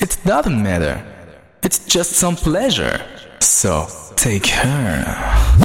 It doesn't matter. It's just some pleasure. So take her.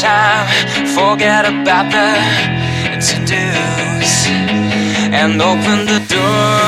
Time. Forget about the to dos and open the door.